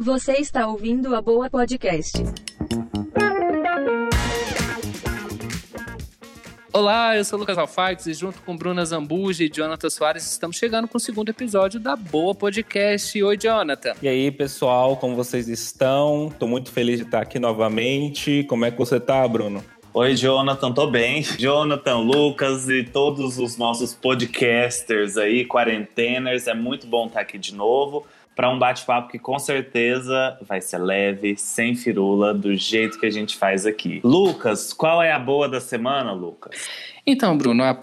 Você está ouvindo a Boa Podcast. Olá, eu sou o Lucas Alfax e junto com Bruna Zambuja e Jonathan Soares estamos chegando com o segundo episódio da Boa Podcast. Oi, Jonathan. E aí, pessoal, como vocês estão? Tô muito feliz de estar aqui novamente. Como é que você tá, Bruno? Oi, Jonathan, tô bem. Jonathan, Lucas e todos os nossos podcasters aí, quarenteners, é muito bom estar aqui de novo para um bate-papo que com certeza vai ser leve, sem firula, do jeito que a gente faz aqui. Lucas, qual é a boa da semana, Lucas? Então, Bruno, a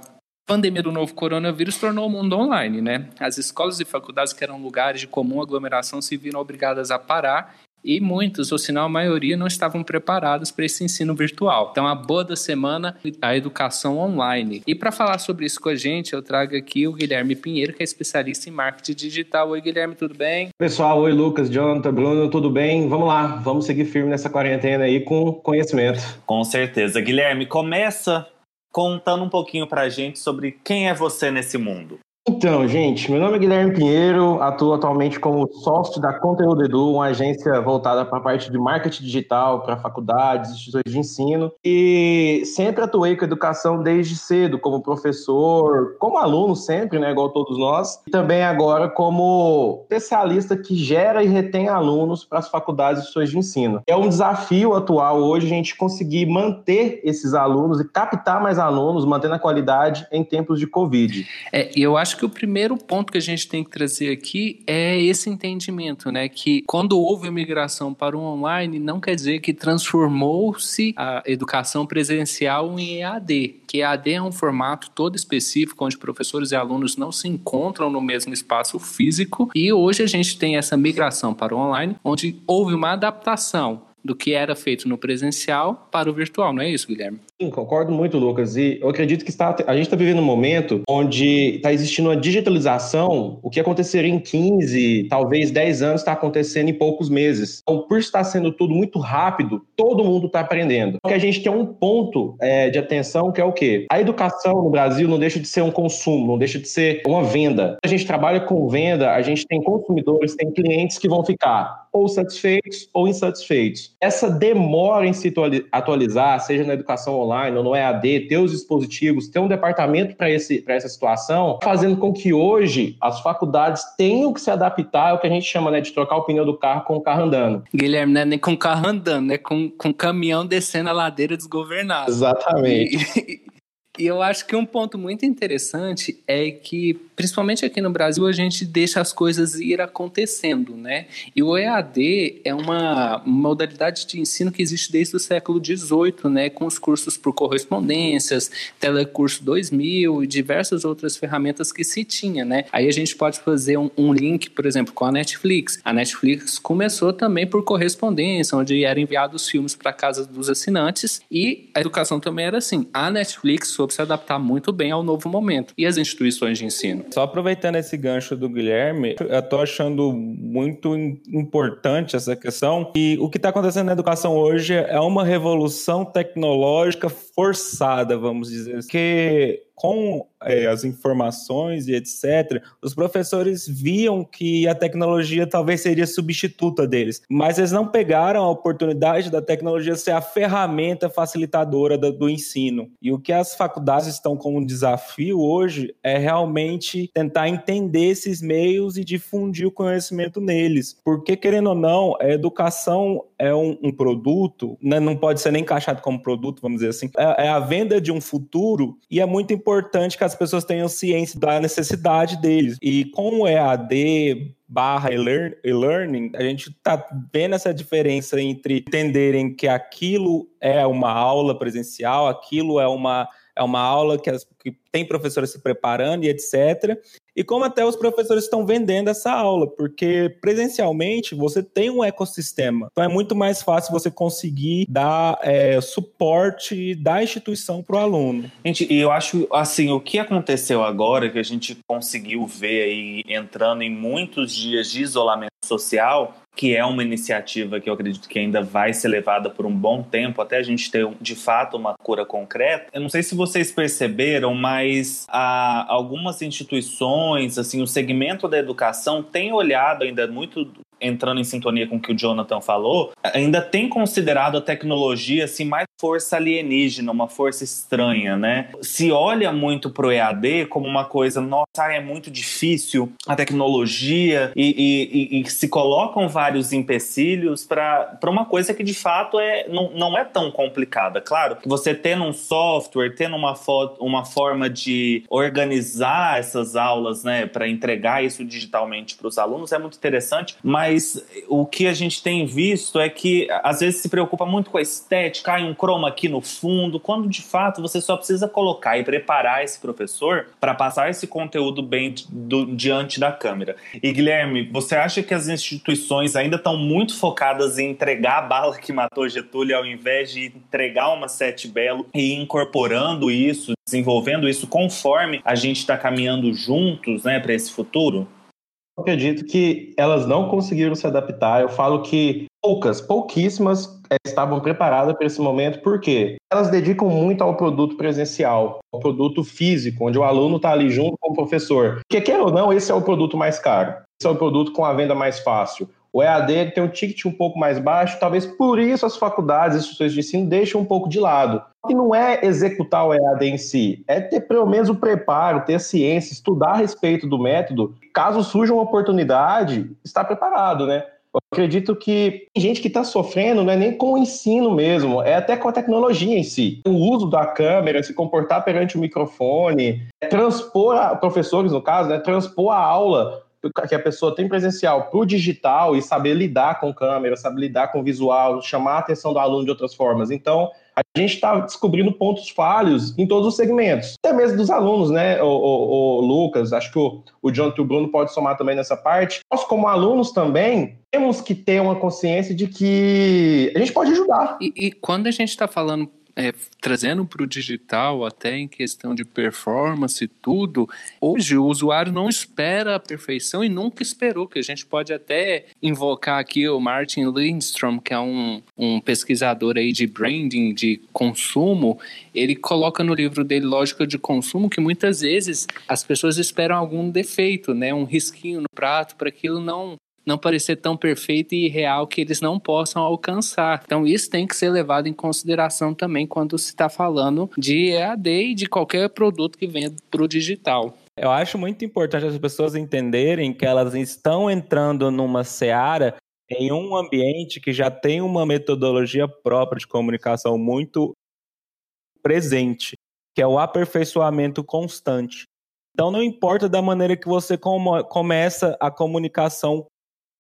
pandemia do novo coronavírus tornou o mundo online, né? As escolas e faculdades que eram lugares de comum aglomeração se viram obrigadas a parar e muitos, ou se não a maioria, não estavam preparados para esse ensino virtual. Então, a boa da semana a educação online. E para falar sobre isso com a gente, eu trago aqui o Guilherme Pinheiro, que é especialista em marketing digital. Oi, Guilherme, tudo bem? Pessoal, oi, Lucas, Jonathan, Bruno, tudo bem? Vamos lá, vamos seguir firme nessa quarentena aí com conhecimento. Com certeza. Guilherme, começa contando um pouquinho para a gente sobre quem é você nesse mundo. Então, gente, meu nome é Guilherme Pinheiro, atuo atualmente como sócio da Conteúdo Edu, uma agência voltada para a parte de marketing digital, para faculdades, instituições de ensino, e sempre atuei com educação desde cedo, como professor, como aluno sempre, né, igual todos nós, e também agora como especialista que gera e retém alunos para as faculdades e instituições de ensino. É um desafio atual hoje a gente conseguir manter esses alunos e captar mais alunos, mantendo a qualidade em tempos de Covid. É, eu acho acho que o primeiro ponto que a gente tem que trazer aqui é esse entendimento, né? Que quando houve a migração para o online, não quer dizer que transformou-se a educação presencial em EAD, que EAD é um formato todo específico onde professores e alunos não se encontram no mesmo espaço físico e hoje a gente tem essa migração para o online, onde houve uma adaptação do que era feito no presencial para o virtual, não é isso, Guilherme? Sim, concordo muito, Lucas. E eu acredito que está, a gente está vivendo um momento onde está existindo uma digitalização. O que aconteceria em 15, talvez 10 anos, está acontecendo em poucos meses. Então, por estar sendo tudo muito rápido, todo mundo está aprendendo. Porque a gente tem um ponto é, de atenção que é o quê? A educação no Brasil não deixa de ser um consumo, não deixa de ser uma venda. A gente trabalha com venda, a gente tem consumidores, tem clientes que vão ficar ou satisfeitos ou insatisfeitos. Essa demora em se atualizar, seja na educação online, ou no EAD, ter os dispositivos, ter um departamento para essa situação, fazendo com que hoje as faculdades tenham que se adaptar ao que a gente chama né, de trocar o pneu do carro com o carro andando. Guilherme, não é nem com o carro andando, é com, com o caminhão descendo a ladeira desgovernada. Exatamente. E, e eu acho que um ponto muito interessante é que, principalmente aqui no Brasil, a gente deixa as coisas ir acontecendo, né? E o EAD é uma modalidade de ensino que existe desde o século XVIII, né? Com os cursos por correspondências, Telecurso 2000 e diversas outras ferramentas que se tinha, né? Aí a gente pode fazer um, um link, por exemplo, com a Netflix. A Netflix começou também por correspondência, onde eram enviados filmes para casa dos assinantes e a educação também era assim. A Netflix soube se adaptar muito bem ao novo momento. E as instituições de ensino? Só aproveitando esse gancho do Guilherme, eu estou achando muito importante essa questão. E o que está acontecendo na educação hoje é uma revolução tecnológica forçada, vamos dizer. Que com é, as informações e etc., os professores viam que a tecnologia talvez seria substituta deles, mas eles não pegaram a oportunidade da tecnologia ser a ferramenta facilitadora do, do ensino. E o que as faculdades estão como desafio hoje é realmente tentar entender esses meios e difundir o conhecimento neles, porque querendo ou não, a educação é um, um produto, né, não pode ser nem encaixado como produto, vamos dizer assim, é, é a venda de um futuro e é muito importante que as pessoas tenham ciência da necessidade deles. E com o EAD barra e-learning, a gente está vendo essa diferença entre entenderem que aquilo é uma aula presencial, aquilo é uma, é uma aula que, as, que tem professores se preparando e etc. E como até os professores estão vendendo essa aula, porque presencialmente você tem um ecossistema. Então é muito mais fácil você conseguir dar é, suporte da instituição para o aluno. Gente, e eu acho assim, o que aconteceu agora, que a gente conseguiu ver aí entrando em muitos dias de isolamento social, que é uma iniciativa que eu acredito que ainda vai ser levada por um bom tempo, até a gente ter de fato uma cura concreta. Eu não sei se vocês perceberam, mas algumas instituições, assim, o segmento da educação tem olhado ainda muito entrando em sintonia com o que o Jonathan falou, ainda tem considerado a tecnologia assim mais força alienígena, uma força estranha, né? Se olha muito pro EAD como uma coisa, nossa, é muito difícil a tecnologia e, e, e, e se colocam vários empecilhos para uma coisa que de fato é, não, não é tão complicada. Claro você tendo um software, tendo uma, uma forma de organizar essas aulas, né, para entregar isso digitalmente para os alunos é muito interessante, mas o que a gente tem visto é que às vezes se preocupa muito com a estética, cai um chroma aqui no fundo, quando de fato você só precisa colocar e preparar esse professor para passar esse conteúdo bem do, diante da câmera. E Guilherme, você acha que as instituições ainda estão muito focadas em entregar a bala que matou Getúlio ao invés de entregar uma sete belo e incorporando isso, desenvolvendo isso conforme a gente está caminhando juntos, né, para esse futuro? Eu acredito que elas não conseguiram se adaptar. Eu falo que poucas, pouquíssimas é, estavam preparadas para esse momento, porque elas dedicam muito ao produto presencial, ao produto físico, onde o aluno está ali junto com o professor. Porque, quer ou não, esse é o produto mais caro, esse é o produto com a venda mais fácil. O EAD tem um ticket um pouco mais baixo, talvez por isso as faculdades e instituições de ensino deixam um pouco de lado. E não é executar o EAD em si, é ter pelo menos o preparo, ter ciência, estudar a respeito do método. Caso surja uma oportunidade, estar preparado, né? Eu acredito que tem gente que está sofrendo não é nem com o ensino mesmo, é até com a tecnologia em si. O uso da câmera, se comportar perante o microfone, é transpor, a, professores no caso, né, transpor a aula que a pessoa tem presencial para o digital e saber lidar com câmera, saber lidar com visual, chamar a atenção do aluno de outras formas. Então, a gente está descobrindo pontos falhos em todos os segmentos, até mesmo dos alunos, né, o, o, o Lucas, acho que o, o John e o Bruno pode somar também nessa parte. Nós, como alunos também, temos que ter uma consciência de que a gente pode ajudar. E, e quando a gente está falando é, trazendo para o digital, até em questão de performance e tudo, hoje o usuário não espera a perfeição e nunca esperou, que a gente pode até invocar aqui o Martin Lindstrom, que é um, um pesquisador aí de branding, de consumo, ele coloca no livro dele Lógica de Consumo que muitas vezes as pessoas esperam algum defeito, né, um risquinho no prato para aquilo não não parecer tão perfeito e real que eles não possam alcançar. Então, isso tem que ser levado em consideração também quando se está falando de EAD e de qualquer produto que venha para o digital. Eu acho muito importante as pessoas entenderem que elas estão entrando numa seara em um ambiente que já tem uma metodologia própria de comunicação muito presente, que é o aperfeiçoamento constante. Então, não importa da maneira que você começa a comunicação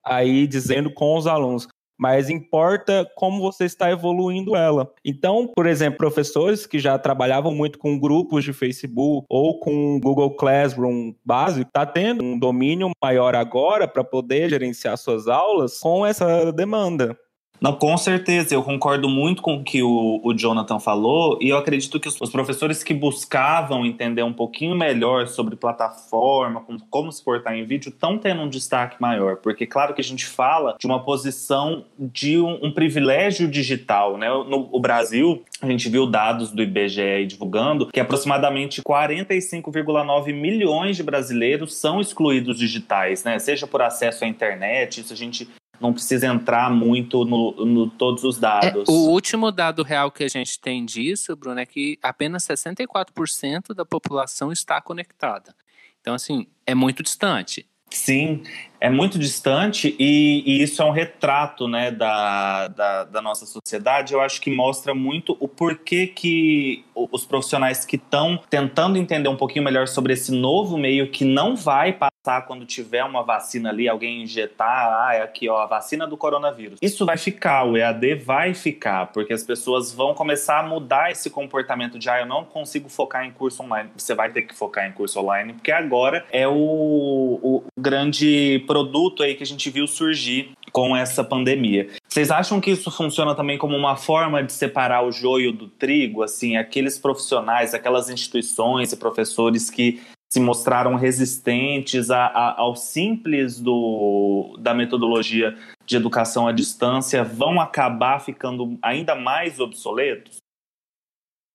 aí dizendo com os alunos, mas importa como você está evoluindo ela. Então, por exemplo, professores que já trabalhavam muito com grupos de Facebook ou com Google Classroom básico, está tendo um domínio maior agora para poder gerenciar suas aulas com essa demanda. Não, com certeza, eu concordo muito com o que o, o Jonathan falou, e eu acredito que os, os, professores que buscavam entender um pouquinho melhor sobre plataforma, como, como se portar em vídeo, estão tendo um destaque maior, porque claro que a gente fala de uma posição de um, um privilégio digital, né? No o Brasil, a gente viu dados do IBGE divulgando que aproximadamente 45,9 milhões de brasileiros são excluídos digitais, né? Seja por acesso à internet, isso a gente não precisa entrar muito no, no todos os dados. É, o último dado real que a gente tem disso, Bruno, é que apenas 64% da população está conectada. Então, assim, é muito distante. Sim, é muito distante e, e, isso é um retrato né, da, da, da, nossa sociedade. Eu acho que mostra muito o porquê que os profissionais que estão tentando entender um pouquinho melhor sobre esse novo meio que não vai passar quando tiver uma vacina ali, alguém injetar, ah, é aqui ó, a vacina do coronavírus. Isso vai ficar, o EAD vai ficar, porque as pessoas vão começar a mudar esse comportamento de ah, eu não consigo focar em curso online. Você vai ter que focar em curso online, porque agora é o, o grande produto aí que a gente viu surgir com essa pandemia. Vocês acham que isso funciona também como uma forma de separar o joio do trigo? Assim, aqueles profissionais, aquelas instituições e professores que se mostraram resistentes a, a, ao simples do, da metodologia de educação à distância vão acabar ficando ainda mais obsoletos?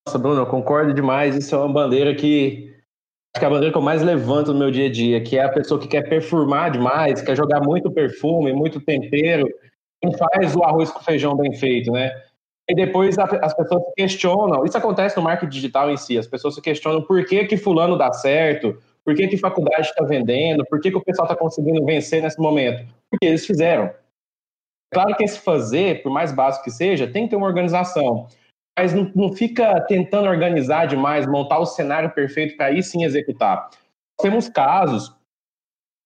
Nossa, Bruno, eu concordo demais. Isso é uma bandeira que que é a bandeira que eu mais levanto no meu dia a dia, que é a pessoa que quer perfumar demais, quer jogar muito perfume, muito tempero, não faz o arroz com feijão bem feito, né? E depois as pessoas se questionam, isso acontece no marketing digital em si, as pessoas se questionam por que que fulano dá certo, por que que faculdade está vendendo, por que que o pessoal está conseguindo vencer nesse momento? Porque eles fizeram. Claro que esse fazer, por mais básico que seja, tem que ter uma organização mas não, não fica tentando organizar demais, montar o cenário perfeito para aí sim executar. Temos casos,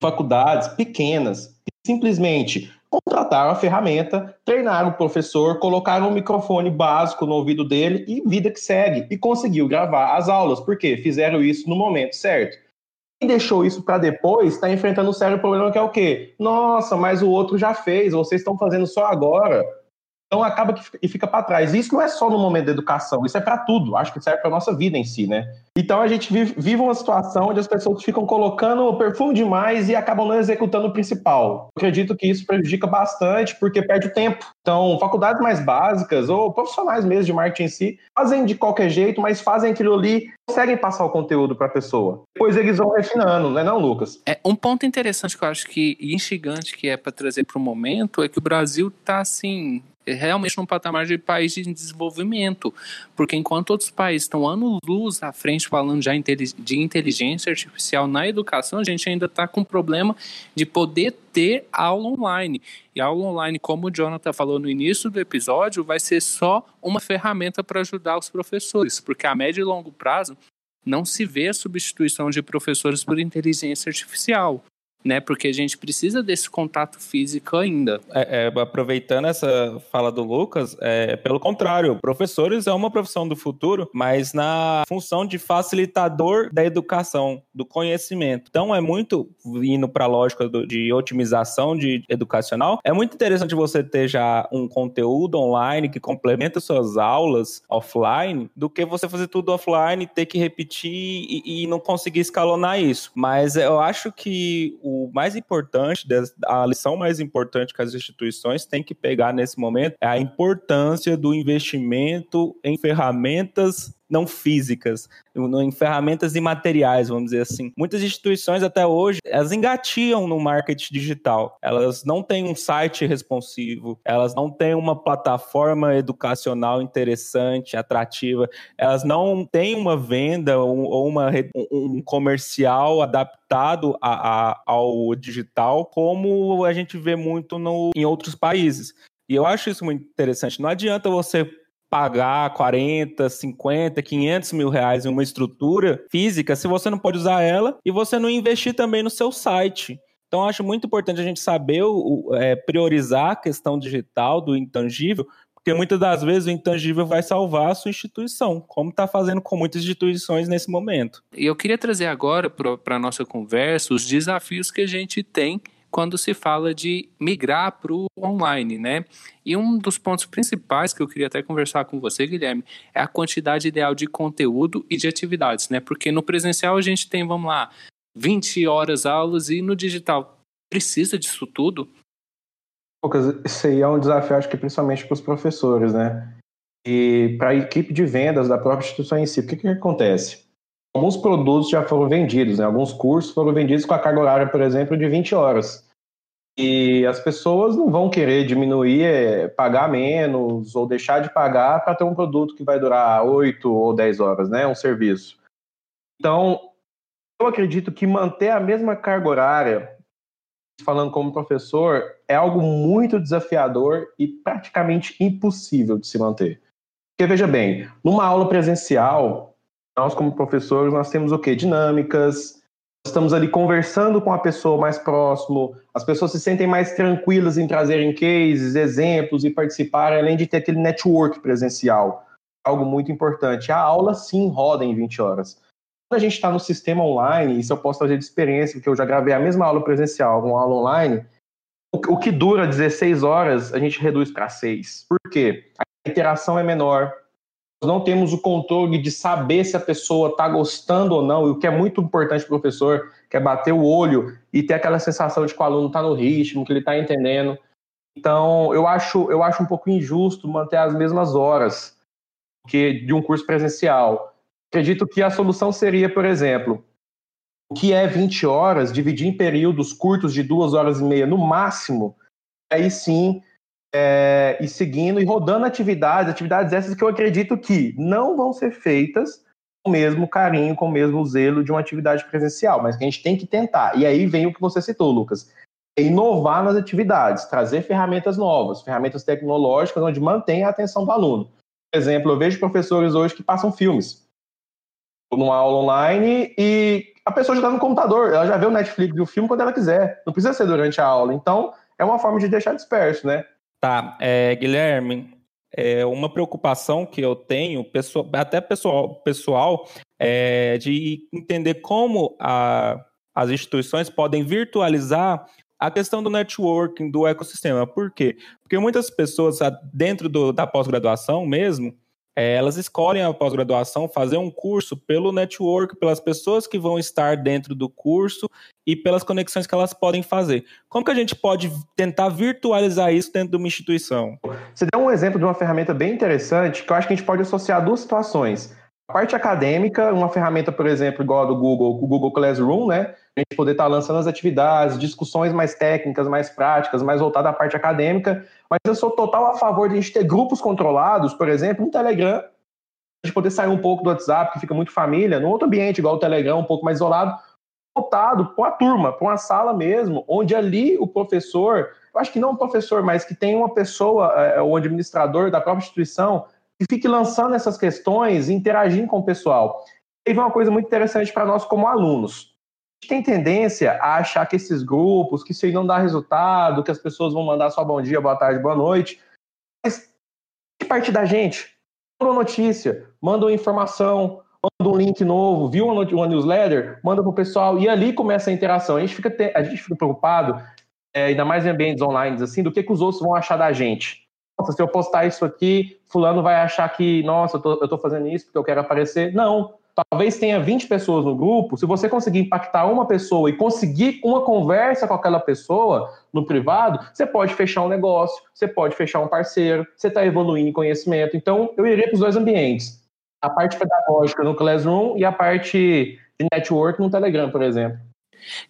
faculdades pequenas, que simplesmente contrataram a ferramenta, treinaram o professor, colocaram um microfone básico no ouvido dele e vida que segue. E conseguiu gravar as aulas, porque fizeram isso no momento certo. E deixou isso para depois, está enfrentando um sério problema que é o quê? Nossa, mas o outro já fez, vocês estão fazendo só agora. Então acaba que e fica para trás. Isso não é só no momento da educação, isso é para tudo. Acho que serve para nossa vida em si, né? Então a gente vive, vive, uma situação onde as pessoas ficam colocando perfume demais e acabam não executando o principal. Eu acredito que isso prejudica bastante porque perde o tempo. Então, faculdades mais básicas ou profissionais mesmo de marketing em si fazem de qualquer jeito, mas fazem aquilo ali, conseguem passar o conteúdo para a pessoa. Depois eles vão refinando, não é não, Lucas? É um ponto interessante que eu acho que instigante que é para trazer para o momento é que o Brasil está assim realmente num patamar de país de desenvolvimento, porque enquanto outros países estão anos-luz à frente falando já de inteligência artificial na educação, a gente ainda está com problema de poder ter aula online. E aula online, como o Jonathan falou no início do episódio, vai ser só uma ferramenta para ajudar os professores, porque a médio e longo prazo não se vê a substituição de professores por inteligência artificial né? Porque a gente precisa desse contato físico ainda. É, é, aproveitando essa fala do Lucas, é, pelo contrário, professores é uma profissão do futuro, mas na função de facilitador da educação, do conhecimento. Então é muito indo para a lógica do, de otimização de educacional. É muito interessante você ter já um conteúdo online que complementa suas aulas offline, do que você fazer tudo offline, ter que repetir e, e não conseguir escalonar isso. Mas eu acho que mais importante, a lição mais importante que as instituições têm que pegar nesse momento é a importância do investimento em ferramentas não físicas, em ferramentas imateriais, vamos dizer assim. Muitas instituições até hoje, elas engatiam no marketing digital. Elas não têm um site responsivo, elas não têm uma plataforma educacional interessante, atrativa, elas não têm uma venda ou uma, um comercial adaptado a, a, ao digital, como a gente vê muito no, em outros países. E eu acho isso muito interessante. Não adianta você pagar 40, 50, 500 mil reais em uma estrutura física se você não pode usar ela e você não investir também no seu site. Então, acho muito importante a gente saber o, é, priorizar a questão digital do intangível, porque muitas das vezes o intangível vai salvar a sua instituição, como está fazendo com muitas instituições nesse momento. E eu queria trazer agora para a nossa conversa os desafios que a gente tem quando se fala de migrar para o online, né? E um dos pontos principais que eu queria até conversar com você, Guilherme, é a quantidade ideal de conteúdo e de atividades, né? Porque no presencial a gente tem, vamos lá, 20 horas aulas e no digital precisa disso tudo? Lucas, isso aí é um desafio, acho que principalmente para os professores, né? E para a equipe de vendas da própria instituição em si, o que, que acontece? Alguns produtos já foram vendidos, né? alguns cursos foram vendidos com a carga horária, por exemplo, de 20 horas. E as pessoas não vão querer diminuir, é, pagar menos ou deixar de pagar para ter um produto que vai durar 8 ou 10 horas, né? Um serviço. Então, eu acredito que manter a mesma carga horária, falando como professor, é algo muito desafiador e praticamente impossível de se manter. Porque, veja bem, numa aula presencial, nós, como professores, nós temos o quê? Dinâmicas, estamos ali conversando com a pessoa mais próximo, as pessoas se sentem mais tranquilas em trazerem cases, exemplos e participarem, além de ter aquele network presencial, algo muito importante. A aula, sim, roda em 20 horas. Quando a gente está no sistema online, isso eu posso trazer de experiência, porque eu já gravei a mesma aula presencial, uma aula online, o que dura 16 horas, a gente reduz para 6. Por quê? A interação é menor, não temos o controle de saber se a pessoa está gostando ou não, e o que é muito importante para o professor, que é bater o olho e ter aquela sensação de que o aluno está no ritmo, que ele está entendendo. Então, eu acho, eu acho um pouco injusto manter as mesmas horas que de um curso presencial. Acredito que a solução seria, por exemplo, o que é 20 horas, dividir em períodos curtos de duas horas e meia no máximo, aí sim, é, e seguindo e rodando atividades, atividades essas que eu acredito que não vão ser feitas com o mesmo carinho, com o mesmo zelo de uma atividade presencial, mas que a gente tem que tentar. E aí vem o que você citou, Lucas. É inovar nas atividades, trazer ferramentas novas, ferramentas tecnológicas onde mantém a atenção do aluno. Por exemplo, eu vejo professores hoje que passam filmes numa aula online e a pessoa já está no computador, ela já vê o Netflix e o filme quando ela quiser. Não precisa ser durante a aula. Então, é uma forma de deixar disperso, né? Tá, é, Guilherme, é uma preocupação que eu tenho, pessoal, até pessoal, pessoal é de entender como a, as instituições podem virtualizar a questão do networking, do ecossistema. Por quê? Porque muitas pessoas, dentro do, da pós-graduação mesmo, é, elas escolhem a pós-graduação fazer um curso pelo network, pelas pessoas que vão estar dentro do curso e pelas conexões que elas podem fazer. Como que a gente pode tentar virtualizar isso dentro de uma instituição? Você deu um exemplo de uma ferramenta bem interessante que eu acho que a gente pode associar duas situações. A parte acadêmica, uma ferramenta, por exemplo, igual a do Google, o Google Classroom, né? A gente poder estar lançando as atividades, discussões mais técnicas, mais práticas, mais voltadas à parte acadêmica. Mas eu sou total a favor de a gente ter grupos controlados, por exemplo, um Telegram, a gente poder sair um pouco do WhatsApp, que fica muito família, num outro ambiente, igual o Telegram, um pouco mais isolado, voltado para uma turma, para uma sala mesmo, onde ali o professor, eu acho que não o professor, mas que tem uma pessoa, é, o administrador da própria instituição, que fique lançando essas questões e interagindo com o pessoal. E uma coisa muito interessante para nós como alunos. Tem tendência a achar que esses grupos, que isso aí não dá resultado, que as pessoas vão mandar só bom dia, boa tarde, boa noite. Mas que parte da gente? Manda uma notícia, manda uma informação, manda um link novo, viu uma, uma newsletter, manda para o pessoal e ali começa a interação. A gente fica, a gente fica preocupado, é, ainda mais em ambientes online, assim, do que, que os outros vão achar da gente nossa, se eu postar isso aqui, fulano vai achar que, nossa, eu tô, eu tô fazendo isso porque eu quero aparecer. Não. Talvez tenha 20 pessoas no grupo. Se você conseguir impactar uma pessoa e conseguir uma conversa com aquela pessoa no privado, você pode fechar um negócio, você pode fechar um parceiro, você está evoluindo em conhecimento. Então, eu iria para os dois ambientes. A parte pedagógica no Classroom e a parte de network no Telegram, por exemplo.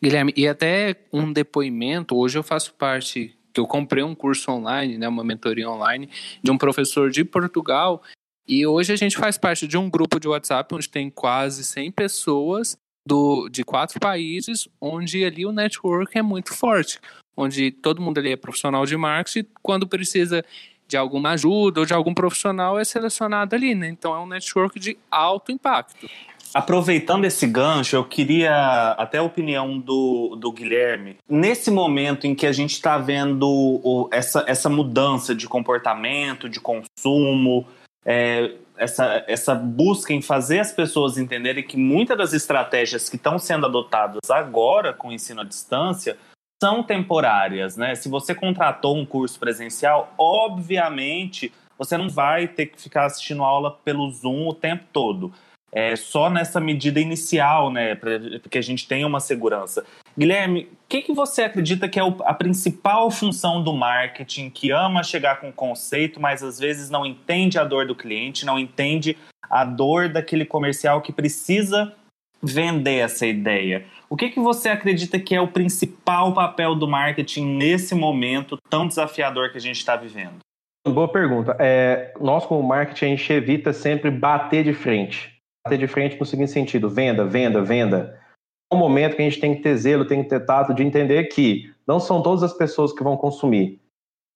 Guilherme, e até um depoimento, hoje eu faço parte que eu comprei um curso online, né, uma mentoria online, de um professor de Portugal. E hoje a gente faz parte de um grupo de WhatsApp onde tem quase 100 pessoas do, de quatro países, onde ali o network é muito forte, onde todo mundo ali é profissional de marketing, quando precisa de alguma ajuda ou de algum profissional é selecionado ali, né? Então é um network de alto impacto. Aproveitando esse gancho, eu queria até a opinião do, do Guilherme. Nesse momento em que a gente está vendo o, essa, essa mudança de comportamento, de consumo, é, essa, essa busca em fazer as pessoas entenderem que muitas das estratégias que estão sendo adotadas agora com o ensino à distância são temporárias, né? Se você contratou um curso presencial, obviamente você não vai ter que ficar assistindo aula pelo Zoom o tempo todo é, só nessa medida inicial, né, para que a gente tenha uma segurança. Guilherme, o que, que você acredita que é a principal função do marketing que ama chegar com conceito, mas às vezes não entende a dor do cliente, não entende a dor daquele comercial que precisa vender essa ideia? O que, que você acredita que é o principal papel do marketing nesse momento tão desafiador que a gente está vivendo? Boa pergunta. É, nós, como marketing, a gente evita sempre bater de frente bater de frente no seguinte sentido: venda, venda, venda. É um momento que a gente tem que ter zelo, tem que ter tato de entender que não são todas as pessoas que vão consumir.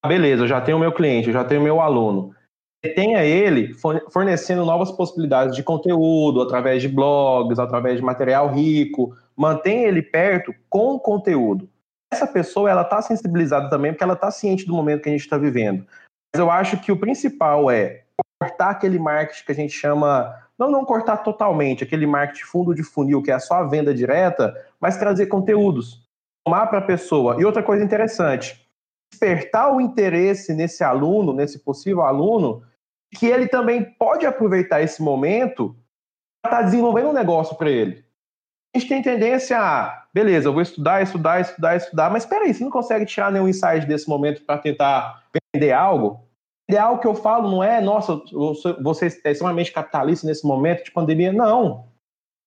Ah, beleza, eu já tenho o meu cliente, eu já tenho o meu aluno. Tenha ele fornecendo novas possibilidades de conteúdo, através de blogs, através de material rico. Mantenha ele perto com conteúdo. Essa pessoa ela está sensibilizada também porque ela está ciente do momento que a gente está vivendo. Mas eu acho que o principal é cortar aquele marketing que a gente chama não não cortar totalmente aquele marketing fundo de funil, que é só a venda direta, mas trazer conteúdos, tomar para a pessoa. E outra coisa interessante, despertar o interesse nesse aluno, nesse possível aluno, que ele também pode aproveitar esse momento para estar tá desenvolvendo um negócio para ele. A gente tem tendência a, beleza, eu vou estudar, estudar, estudar, estudar, mas espera aí, você não consegue tirar nenhum insight desse momento para tentar vender algo? Ideal que eu falo não é, nossa, você é extremamente capitalista nesse momento de pandemia. Não.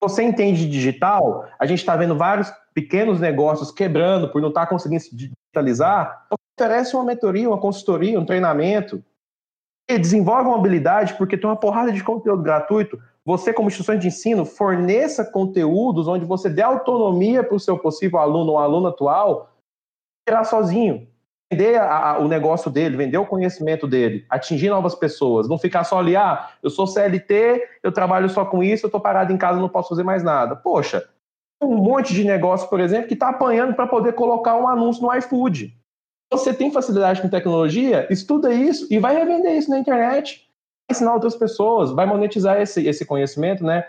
Você entende de digital? A gente está vendo vários pequenos negócios quebrando por não estar tá conseguindo se digitalizar. Oferece uma mentoria, uma consultoria, um treinamento. E desenvolve uma habilidade porque tem uma porrada de conteúdo gratuito. Você, como instituição de ensino, forneça conteúdos onde você dê autonomia para o seu possível aluno ou aluno atual tirar sozinho vender a, a, o negócio dele, vender o conhecimento dele, atingir novas pessoas, não ficar só ali, ah, eu sou CLT, eu trabalho só com isso, eu estou parado em casa, não posso fazer mais nada. Poxa, um monte de negócio, por exemplo, que está apanhando para poder colocar um anúncio no iFood. Você tem facilidade com tecnologia, estuda isso e vai revender isso na internet, vai ensinar outras pessoas, vai monetizar esse, esse conhecimento, né?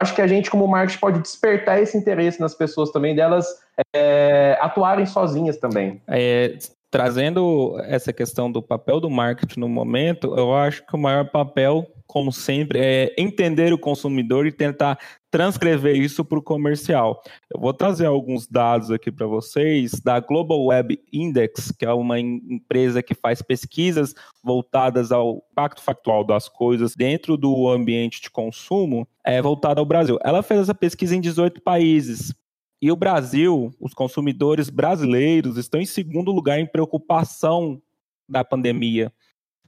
Acho que a gente, como marketing, pode despertar esse interesse nas pessoas também, delas é, atuarem sozinhas também. É, trazendo essa questão do papel do marketing no momento, eu acho que o maior papel, como sempre, é entender o consumidor e tentar transcrever isso para o comercial. Eu vou trazer alguns dados aqui para vocês da Global Web Index, que é uma empresa que faz pesquisas voltadas ao impacto factual das coisas dentro do ambiente de consumo, é voltada ao Brasil. Ela fez essa pesquisa em 18 países. E o Brasil, os consumidores brasileiros estão em segundo lugar em preocupação da pandemia.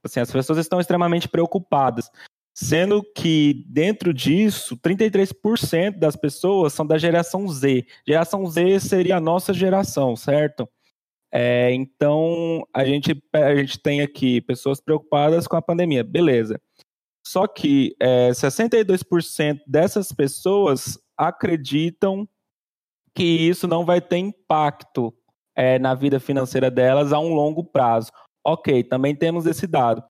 Assim, as pessoas estão extremamente preocupadas. Sendo que, dentro disso, 33% das pessoas são da geração Z. Geração Z seria a nossa geração, certo? É, então, a gente, a gente tem aqui pessoas preocupadas com a pandemia, beleza. Só que é, 62% dessas pessoas acreditam que isso não vai ter impacto é, na vida financeira delas a um longo prazo. Ok, também temos esse dado.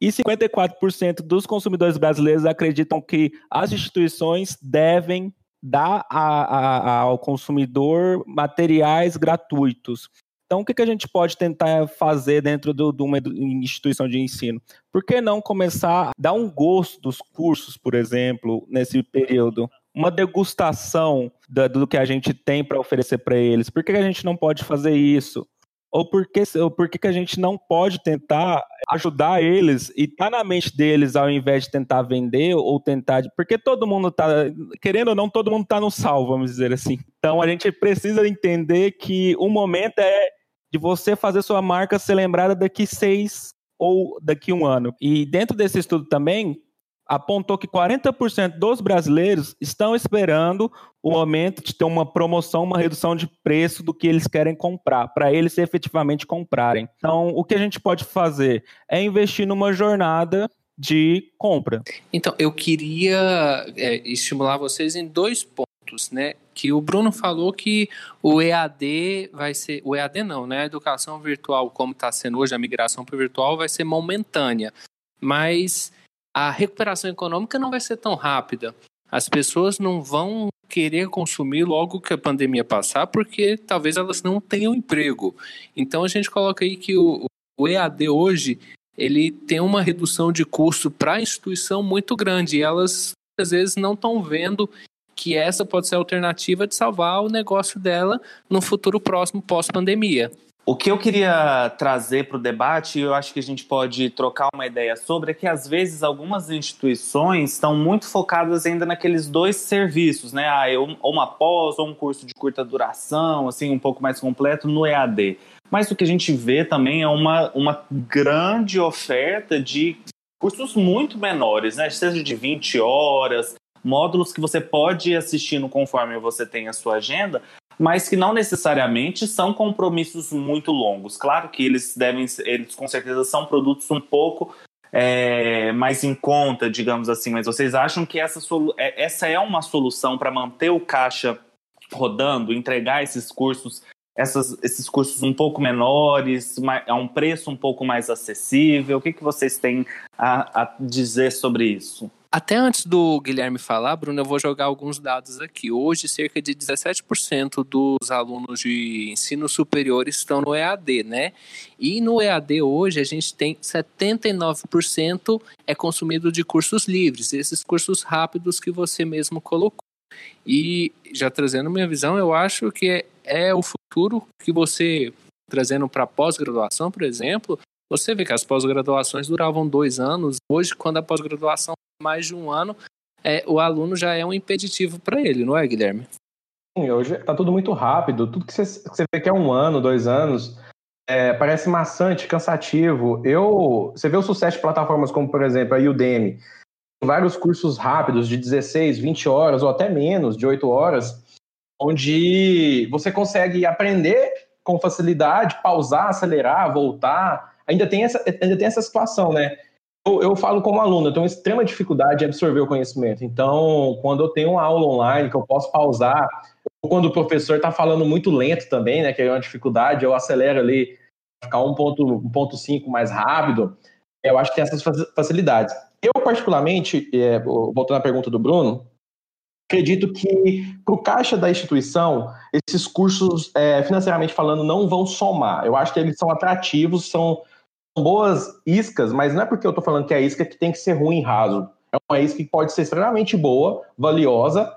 E 54% dos consumidores brasileiros acreditam que as instituições devem dar a, a, ao consumidor materiais gratuitos. Então, o que, que a gente pode tentar fazer dentro de uma instituição de ensino? Por que não começar a dar um gosto dos cursos, por exemplo, nesse período? Uma degustação da, do que a gente tem para oferecer para eles. Por que a gente não pode fazer isso? Ou por que, ou por que a gente não pode tentar ajudar eles e tá na mente deles ao invés de tentar vender ou tentar. Porque todo mundo tá. Querendo ou não, todo mundo tá no sal, vamos dizer assim. Então a gente precisa entender que o momento é de você fazer sua marca ser lembrada daqui seis ou daqui um ano. E dentro desse estudo também, apontou que 40% dos brasileiros estão esperando o momento de ter uma promoção, uma redução de preço do que eles querem comprar, para eles efetivamente comprarem. Então, o que a gente pode fazer é investir numa jornada de compra. Então, eu queria é, estimular vocês em dois pontos, né? Que o Bruno falou que o EAD vai ser. O EAD não, né? A educação virtual, como está sendo hoje, a migração para o virtual, vai ser momentânea. Mas a recuperação econômica não vai ser tão rápida. As pessoas não vão querer consumir logo que a pandemia passar, porque talvez elas não tenham emprego. Então a gente coloca aí que o, o EAD hoje ele tem uma redução de custo para a instituição muito grande e elas às vezes não estão vendo que essa pode ser a alternativa de salvar o negócio dela no futuro próximo pós-pandemia. O que eu queria trazer para o debate, e eu acho que a gente pode trocar uma ideia sobre, é que às vezes algumas instituições estão muito focadas ainda naqueles dois serviços, né? Ah, ou uma pós, ou um curso de curta duração, assim, um pouco mais completo no EAD. Mas o que a gente vê também é uma, uma grande oferta de cursos muito menores, né? Seja de 20 horas, módulos que você pode ir assistindo conforme você tem a sua agenda, mas que não necessariamente são compromissos muito longos. Claro que eles devem, eles com certeza são produtos um pouco é, mais em conta, digamos assim, mas vocês acham que essa, é, essa é uma solução para manter o caixa rodando, entregar esses cursos, essas, esses cursos um pouco menores, a um preço um pouco mais acessível? O que, que vocês têm a, a dizer sobre isso? Até antes do Guilherme falar, Bruno, eu vou jogar alguns dados aqui. Hoje, cerca de 17% dos alunos de ensino superior estão no EAD, né? E no EAD hoje a gente tem 79% é consumido de cursos livres, esses cursos rápidos que você mesmo colocou. E já trazendo minha visão, eu acho que é, é o futuro que você trazendo para pós-graduação, por exemplo, você vê que as pós-graduações duravam dois anos. Hoje, quando a pós-graduação mais de um ano, é, o aluno já é um impeditivo para ele, não é, Guilherme? Sim, hoje está tudo muito rápido. Tudo que você, que você vê que é um ano, dois anos, é, parece maçante, cansativo. Eu, você vê o sucesso de plataformas como, por exemplo, a Udemy, vários cursos rápidos de 16, 20 horas ou até menos, de 8 horas, onde você consegue aprender com facilidade, pausar, acelerar, voltar. Ainda tem essa, ainda tem essa situação, né? Eu, eu falo como aluno, eu tenho extrema dificuldade em absorver o conhecimento. Então, quando eu tenho uma aula online que eu posso pausar, ou quando o professor está falando muito lento também, né, que é uma dificuldade, eu acelero ali, ficar 1.5 mais rápido, eu acho que tem essas facilidades. Eu, particularmente, é, voltando à pergunta do Bruno, acredito que para o caixa da instituição, esses cursos, é, financeiramente falando, não vão somar. Eu acho que eles são atrativos, são boas iscas, mas não é porque eu estou falando que é isca que tem que ser ruim raso. É uma isca que pode ser extremamente boa, valiosa,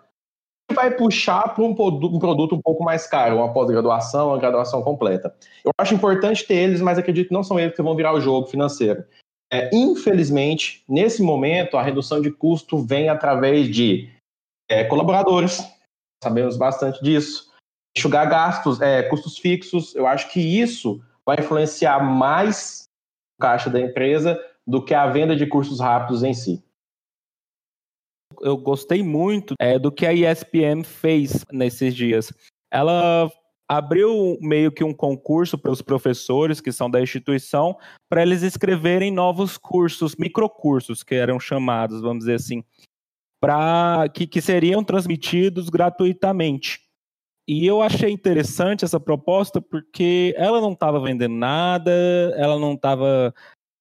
e vai puxar para um, um, produto um pouco mais caro, uma pós-graduação, uma graduação completa. Eu acho importante ter eles, mas acredito que não são eles que vão virar o jogo financeiro. É, infelizmente, nesse momento, a redução de custo vem através de é, colaboradores, sabemos bastante disso, enxugar gastos, é, custos fixos. Eu acho que isso vai influenciar mais caixa da empresa do que a venda de cursos rápidos em si. Eu gostei muito é, do que a ESPM fez nesses dias. Ela abriu meio que um concurso para os professores que são da instituição para eles escreverem novos cursos, microcursos que eram chamados, vamos dizer assim, para que, que seriam transmitidos gratuitamente. E eu achei interessante essa proposta porque ela não estava vendendo nada, ela não estava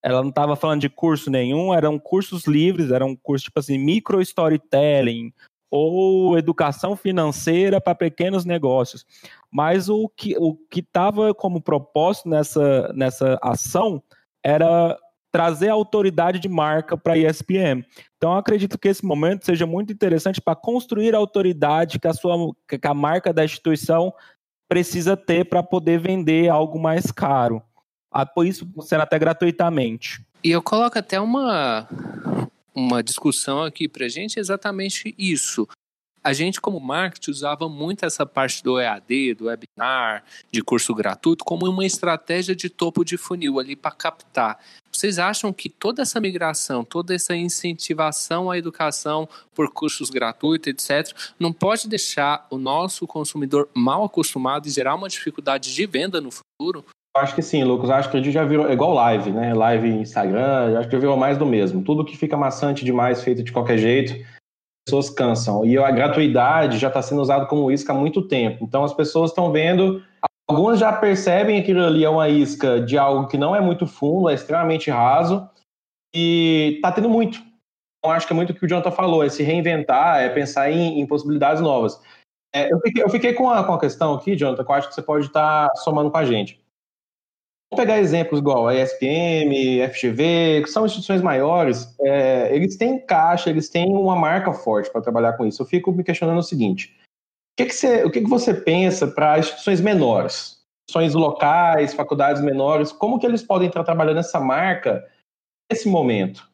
ela não estava falando de curso nenhum, eram cursos livres, eram cursos tipo assim, micro storytelling, ou educação financeira para pequenos negócios. Mas o que o que estava como propósito nessa, nessa ação era trazer autoridade de marca para a ESPN. Então, acredito que esse momento seja muito interessante para construir a autoridade que a sua que a marca da instituição precisa ter para poder vender algo mais caro. Ah, por isso, sendo até gratuitamente. E eu coloco até uma uma discussão aqui para a gente exatamente isso. A gente, como marketing, usava muito essa parte do EAD, do webinar, de curso gratuito, como uma estratégia de topo de funil ali para captar. Vocês acham que toda essa migração, toda essa incentivação à educação por cursos gratuitos, etc., não pode deixar o nosso consumidor mal acostumado e gerar uma dificuldade de venda no futuro? Acho que sim, Lucas. Acho que a gente já virou é igual live, né? Live Instagram, acho que já virou mais do mesmo. Tudo que fica maçante demais, feito de qualquer jeito, as pessoas cansam. E a gratuidade já está sendo usada como isca há muito tempo. Então as pessoas estão vendo. Algumas já percebem que aquilo ali é uma isca de algo que não é muito fundo, é extremamente raso, e está tendo muito. Então acho que é muito o que o Jonathan falou, é se reinventar, é pensar em, em possibilidades novas. É, eu, fiquei, eu, fiquei, com a, com a questão aqui, Jonathan, que eu acho que você pode estar tá somando com a gente. Vamos pegar exemplos igual a ESPM, FGV, que são instituições maiores, é, eles têm caixa, eles têm uma marca forte para trabalhar com isso. Eu fico me questionando o seguinte: que, que, você, o que, que você pensa para instituições menores, instituições locais, faculdades menores, como que eles podem estar trabalhando essa marca nesse momento?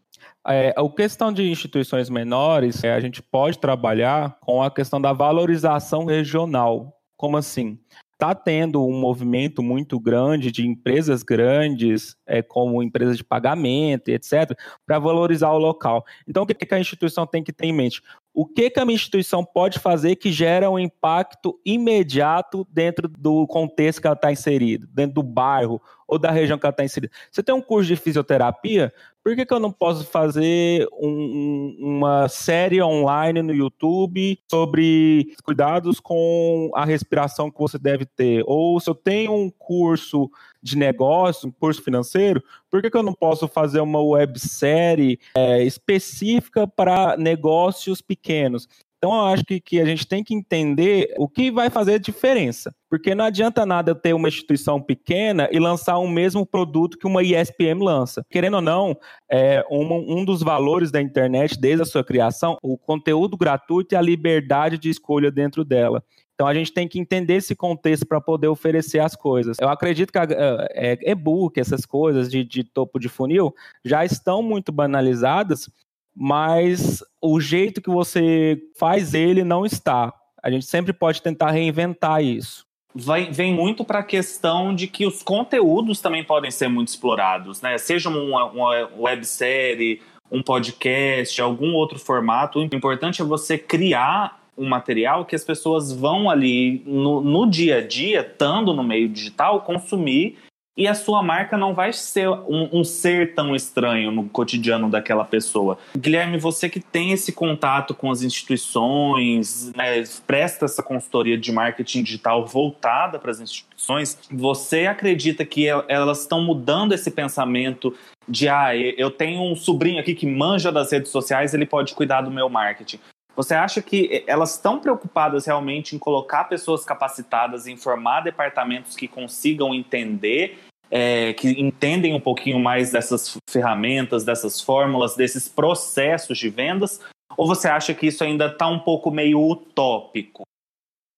É, a questão de instituições menores, é, a gente pode trabalhar com a questão da valorização regional. Como assim? está tendo um movimento muito grande de empresas grandes, é, como empresas de pagamento, etc., para valorizar o local. Então, o que, que a instituição tem que ter em mente? O que, que a minha instituição pode fazer que gera um impacto imediato dentro do contexto que ela está inserida, dentro do bairro ou da região que ela está inserida? Você tem um curso de fisioterapia, por que, que eu não posso fazer um, uma série online no YouTube sobre cuidados com a respiração que você deve ter? Ou se eu tenho um curso de negócio, um curso financeiro, por que, que eu não posso fazer uma websérie é, específica para negócios pequenos? Então, eu acho que, que a gente tem que entender o que vai fazer diferença. Porque não adianta nada ter uma instituição pequena e lançar o mesmo produto que uma ISPM lança. Querendo ou não, é um, um dos valores da internet, desde a sua criação, o conteúdo gratuito e a liberdade de escolha dentro dela. Então a gente tem que entender esse contexto para poder oferecer as coisas. Eu acredito que é, e-book, essas coisas de, de topo de funil, já estão muito banalizadas mas o jeito que você faz ele não está. A gente sempre pode tentar reinventar isso. Vai, vem muito para a questão de que os conteúdos também podem ser muito explorados, né? Seja uma, uma websérie, um podcast, algum outro formato. O importante é você criar um material que as pessoas vão ali no, no dia a dia, estando no meio digital, consumir e a sua marca não vai ser um, um, ser tão estranho no cotidiano daquela pessoa. Guilherme, você que tem esse contato com as instituições, né, presta essa consultoria de marketing digital voltada para as instituições, você acredita que elas estão mudando esse pensamento de ah, eu tenho um sobrinho aqui que manja das redes sociais, ele pode cuidar do meu marketing. Você acha que elas estão preocupadas realmente em colocar pessoas capacitadas, em formar departamentos que consigam entender, é, que entendem um pouquinho mais dessas ferramentas, dessas fórmulas, desses processos de vendas? Ou você acha que isso ainda está um pouco meio utópico?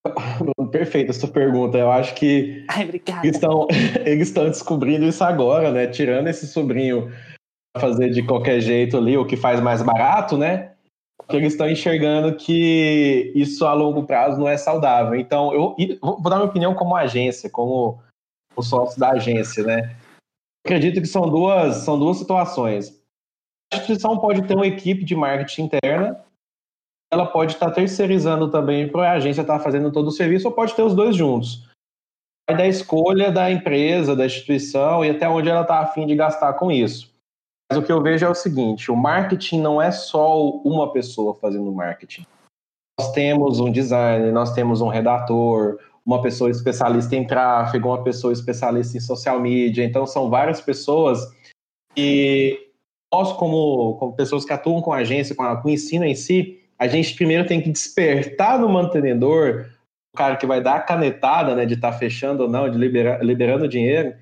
Perfeita essa pergunta. Eu acho que Ai, eles, estão, eles estão descobrindo isso agora, né? Tirando esse sobrinho fazer de qualquer jeito ali, o que faz mais barato, né? Porque eles estão enxergando que isso a longo prazo não é saudável. Então, eu vou dar minha opinião como agência, como o sócio da agência, né? Acredito que são duas, são duas situações. A instituição pode ter uma equipe de marketing interna, ela pode estar terceirizando também para a agência estar fazendo todo o serviço, ou pode ter os dois juntos. Vai da escolha da empresa, da instituição e até onde ela está afim de gastar com isso. Mas o que eu vejo é o seguinte: o marketing não é só uma pessoa fazendo marketing. Nós temos um designer, nós temos um redator, uma pessoa especialista em tráfego, uma pessoa especialista em social media. Então, são várias pessoas e nós, como, como pessoas que atuam com a agência, com, a, com o ensino em si, a gente primeiro tem que despertar no mantenedor, o cara que vai dar a canetada né, de estar tá fechando ou não, de liberar, liberando dinheiro,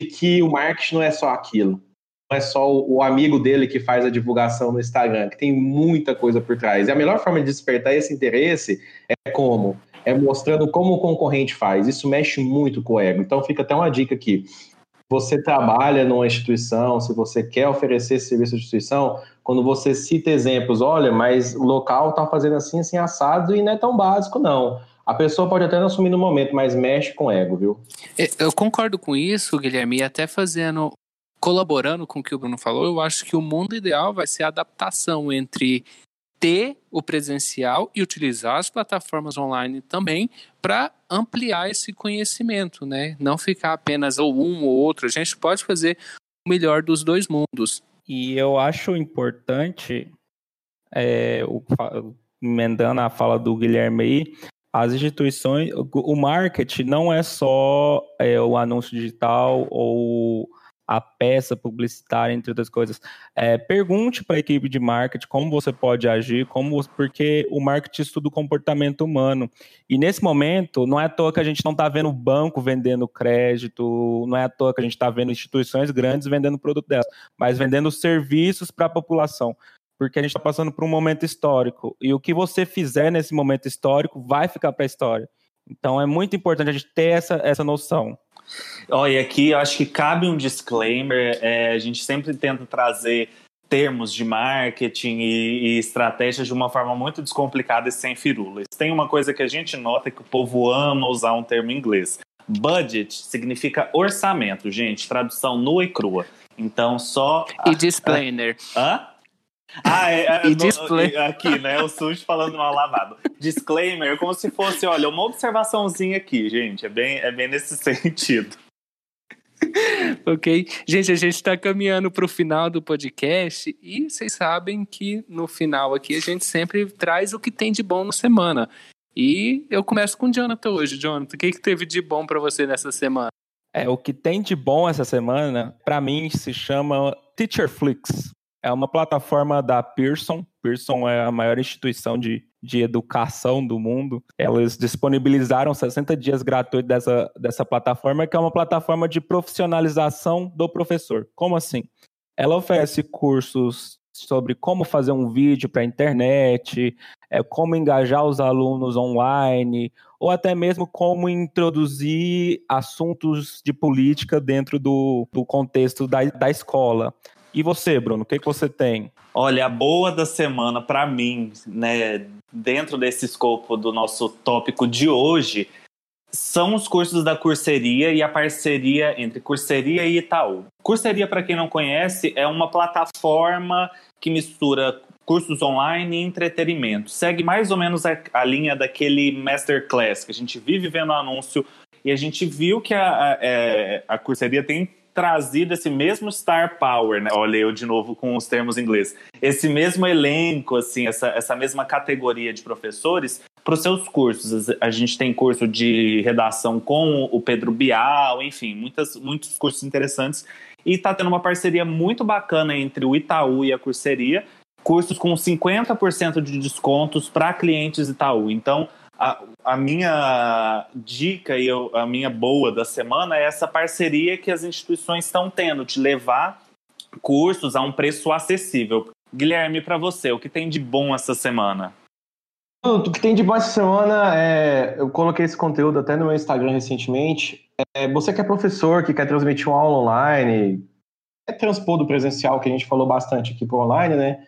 e que o marketing não é só aquilo não é só o amigo dele que faz a divulgação no Instagram, que tem muita coisa por trás. E a melhor forma de despertar esse interesse é como? É mostrando como o concorrente faz. Isso mexe muito com o ego. Então fica até uma dica aqui. Você trabalha numa instituição, se você quer oferecer esse serviço de instituição, quando você cita exemplos, olha, mas o local está fazendo assim, assim, assado e não é tão básico, não. A pessoa pode até não assumir no momento, mas mexe com o ego, viu? Eu concordo com isso, Guilherme, e até fazendo colaborando com o que o Bruno falou, eu acho que o mundo ideal vai ser a adaptação entre ter o presencial e utilizar as plataformas online também para ampliar esse conhecimento, né? Não ficar apenas ou um ou outro. A gente pode fazer o melhor dos dois mundos. E eu acho importante, é, o, emendando a fala do Guilherme aí, as instituições, o marketing não é só é, o anúncio digital ou a peça publicitária, entre outras coisas. É, pergunte para a equipe de marketing como você pode agir, como porque o marketing estuda o comportamento humano. E nesse momento, não é à toa que a gente não está vendo banco vendendo crédito, não é à toa que a gente está vendo instituições grandes vendendo produto delas, mas vendendo serviços para a população porque a gente está passando por um momento histórico. E o que você fizer nesse momento histórico vai ficar para a história. Então é muito importante a gente ter essa, essa noção. Olha, aqui eu acho que cabe um disclaimer. É, a gente sempre tenta trazer termos de marketing e, e estratégias de uma forma muito descomplicada e sem firulas. Tem uma coisa que a gente nota que o povo ama usar um termo em inglês. Budget significa orçamento, gente, tradução nua e crua. Então só. E disclaimer. Hã? Ah, é, é, e display. aqui, né? O Sujo falando mal lavado. Disclaimer, como se fosse, olha, uma observaçãozinha aqui, gente. É bem, é bem nesse sentido. ok. Gente, a gente está caminhando para o final do podcast e vocês sabem que no final aqui a gente sempre traz o que tem de bom na semana. E eu começo com o Jonathan hoje. Jonathan, o que, que teve de bom para você nessa semana? É, o que tem de bom essa semana, para mim, se chama Teacherflix. É uma plataforma da Pearson. Pearson é a maior instituição de, de educação do mundo. Elas disponibilizaram 60 dias gratuitos dessa, dessa plataforma, que é uma plataforma de profissionalização do professor. Como assim? Ela oferece cursos sobre como fazer um vídeo para a internet, é, como engajar os alunos online, ou até mesmo como introduzir assuntos de política dentro do, do contexto da, da escola. E você, Bruno, o que, que você tem? Olha, a boa da semana para mim, né, dentro desse escopo do nosso tópico de hoje, são os cursos da Curseria e a parceria entre Curseria e Itaú. Curseria, para quem não conhece, é uma plataforma que mistura cursos online e entretenimento. Segue mais ou menos a, a linha daquele Masterclass, que a gente vive vendo anúncio e a gente viu que a, a, é, a Curseria tem trazido esse mesmo star power, né? Olha eu de novo com os termos em inglês. Esse mesmo elenco, assim, essa, essa mesma categoria de professores para os seus cursos. A gente tem curso de redação com o Pedro Bial, enfim, muitas, muitos cursos interessantes. E está tendo uma parceria muito bacana entre o Itaú e a Curseria, cursos com 50% de descontos para clientes Itaú. Então, a, a, minha dica e eu, a minha boa da semana é essa parceria que as instituições estão tendo, de levar cursos a um preço acessível. Guilherme, para você, o que tem de bom essa semana? O que tem de bom essa semana é. Eu coloquei esse conteúdo até no meu Instagram recentemente. É, você que é professor, que quer transmitir uma aula online, é transpor do presencial, que a gente falou bastante aqui para online, né?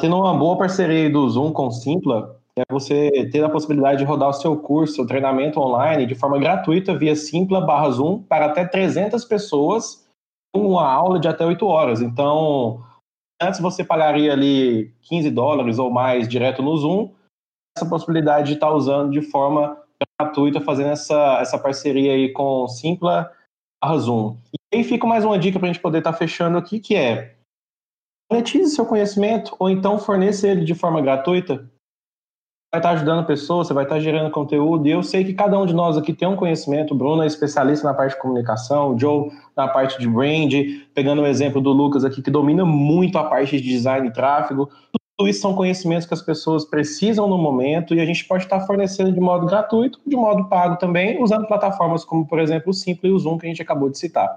Tendo uma boa parceria do Zoom com o Simpla, é você ter a possibilidade de rodar o seu curso, o treinamento online de forma gratuita via Simpla barra Zoom para até 300 pessoas, uma aula de até 8 horas. Então, antes você pagaria ali 15 dólares ou mais direto no Zoom, essa possibilidade de estar usando de forma gratuita, fazendo essa, essa parceria aí com Simpla barra Zoom. E aí fica mais uma dica para a gente poder estar fechando aqui, que é monetize seu conhecimento ou então forneça ele de forma gratuita vai estar ajudando pessoas, você vai estar gerando conteúdo. E eu sei que cada um de nós aqui tem um conhecimento. O Bruno é especialista na parte de comunicação, o Joe na parte de brand, pegando o exemplo do Lucas aqui, que domina muito a parte de design e tráfego. Tudo isso são conhecimentos que as pessoas precisam no momento e a gente pode estar fornecendo de modo gratuito, de modo pago também, usando plataformas como, por exemplo, o Simples e o Zoom, que a gente acabou de citar.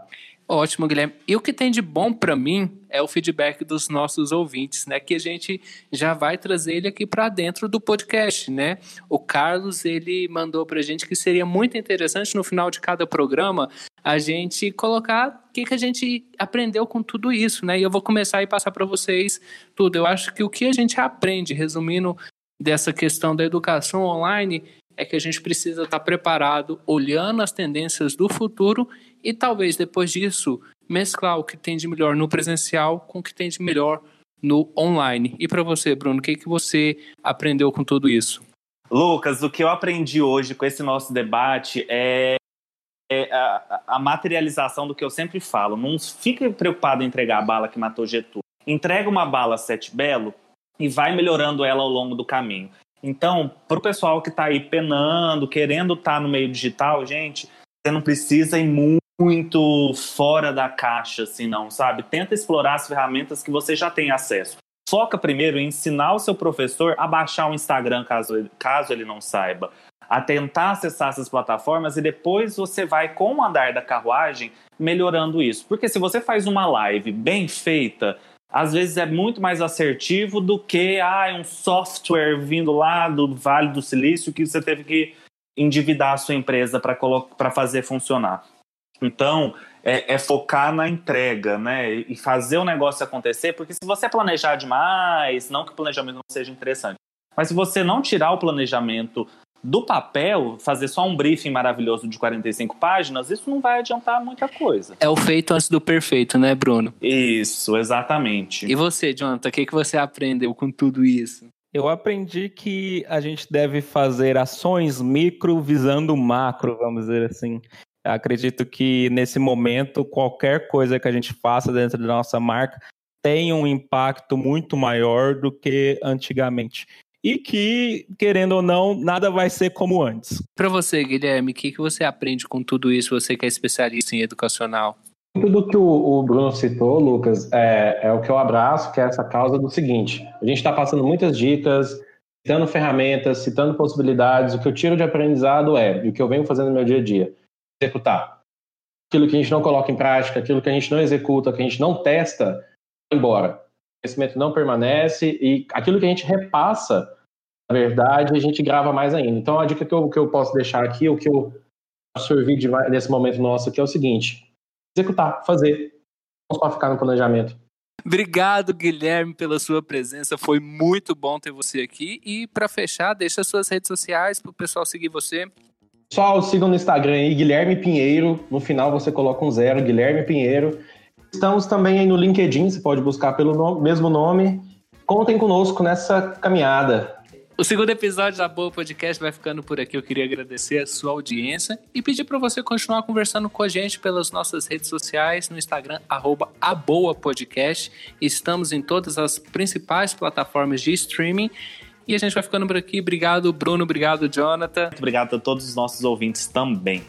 Ótimo, Guilherme. E o que tem de bom para mim é o feedback dos nossos ouvintes, né? Que a gente já vai trazer ele aqui para dentro do podcast, né? O Carlos ele mandou para a gente que seria muito interessante no final de cada programa a gente colocar o que, que a gente aprendeu com tudo isso, né? E eu vou começar e passar para vocês tudo. Eu acho que o que a gente aprende, resumindo dessa questão da educação online, é que a gente precisa estar preparado, olhando as tendências do futuro e talvez depois disso mesclar o que tem de melhor no presencial com o que tem de melhor no online. E para você, Bruno, o que, que você aprendeu com tudo isso? Lucas, o que eu aprendi hoje com esse nosso debate é, é a, a, materialização do que eu sempre falo. Não fique preocupado em entregar a bala que matou Getúlio. Entrega uma bala sete belo e vai melhorando ela ao longo do caminho. Então, para o pessoal que está aí penando, querendo estar tá no meio digital, gente, você não precisa ir muito fora da caixa, assim, não, sabe? Tenta explorar as ferramentas que você já tem acesso. Foca primeiro em ensinar o seu professor a baixar o Instagram, caso ele, caso ele não saiba. A tentar acessar essas plataformas e depois você vai, com o andar da carruagem, melhorando isso. Porque se você faz uma live bem feita, às vezes é muito mais assertivo do que ah, um software vindo lá do Vale do Silício que você teve que endividar a sua empresa para fazer funcionar. Então, é, é, focar na entrega, né? E fazer o negócio acontecer, porque se você planejar demais, não que o planejamento não seja interessante, mas se você não tirar o planejamento do papel, fazer só um briefing maravilhoso de 45 páginas, isso não vai adiantar muita coisa. É o feito antes do perfeito, né, Bruno? Isso, exatamente. E você, Jonathan, o que, que você aprendeu com tudo isso? Eu aprendi que a gente deve fazer ações micro visando macro, vamos dizer assim. Acredito que nesse momento, qualquer coisa que a gente faça dentro da nossa marca tem um impacto muito maior do que antigamente. E que, querendo ou não, nada vai ser como antes. Para você, Guilherme, o que, que você aprende com tudo isso, você que é especialista em educacional? Tudo que o, Bruno citou, Lucas, é, é o que eu abraço, que é essa causa do seguinte: a gente está passando muitas dicas, citando ferramentas, citando possibilidades. O que eu tiro de aprendizado é, e o que eu venho fazendo no meu dia a dia, executar. Aquilo que a gente não coloca em prática, aquilo que a gente não executa, que a gente não testa, vai embora. O conhecimento não permanece e aquilo que a gente repassa, na verdade, a gente grava mais ainda. Então, a dica que eu, que eu posso deixar aqui, o que eu absorvi de, nesse momento nosso aqui é o seguinte: executar, fazer. Não só ficar no planejamento. Obrigado, Guilherme, pela sua presença. Foi muito bom ter você aqui. E para fechar, deixa suas redes sociais para o pessoal seguir você. Pessoal, sigam no Instagram aí, Guilherme Pinheiro. No final você coloca um zero, Guilherme Pinheiro. Estamos também aí no LinkedIn, você pode buscar pelo nome, mesmo nome. Contem conosco nessa caminhada. O segundo episódio da Boa Podcast vai ficando por aqui. Eu queria agradecer a sua audiência e pedir para você continuar conversando com a gente pelas nossas redes sociais, no Instagram, arroba. Estamos em todas as principais plataformas de streaming. E a gente vai ficando por aqui. Obrigado, Bruno. Obrigado, Jonathan. Muito obrigado a todos os nossos ouvintes também.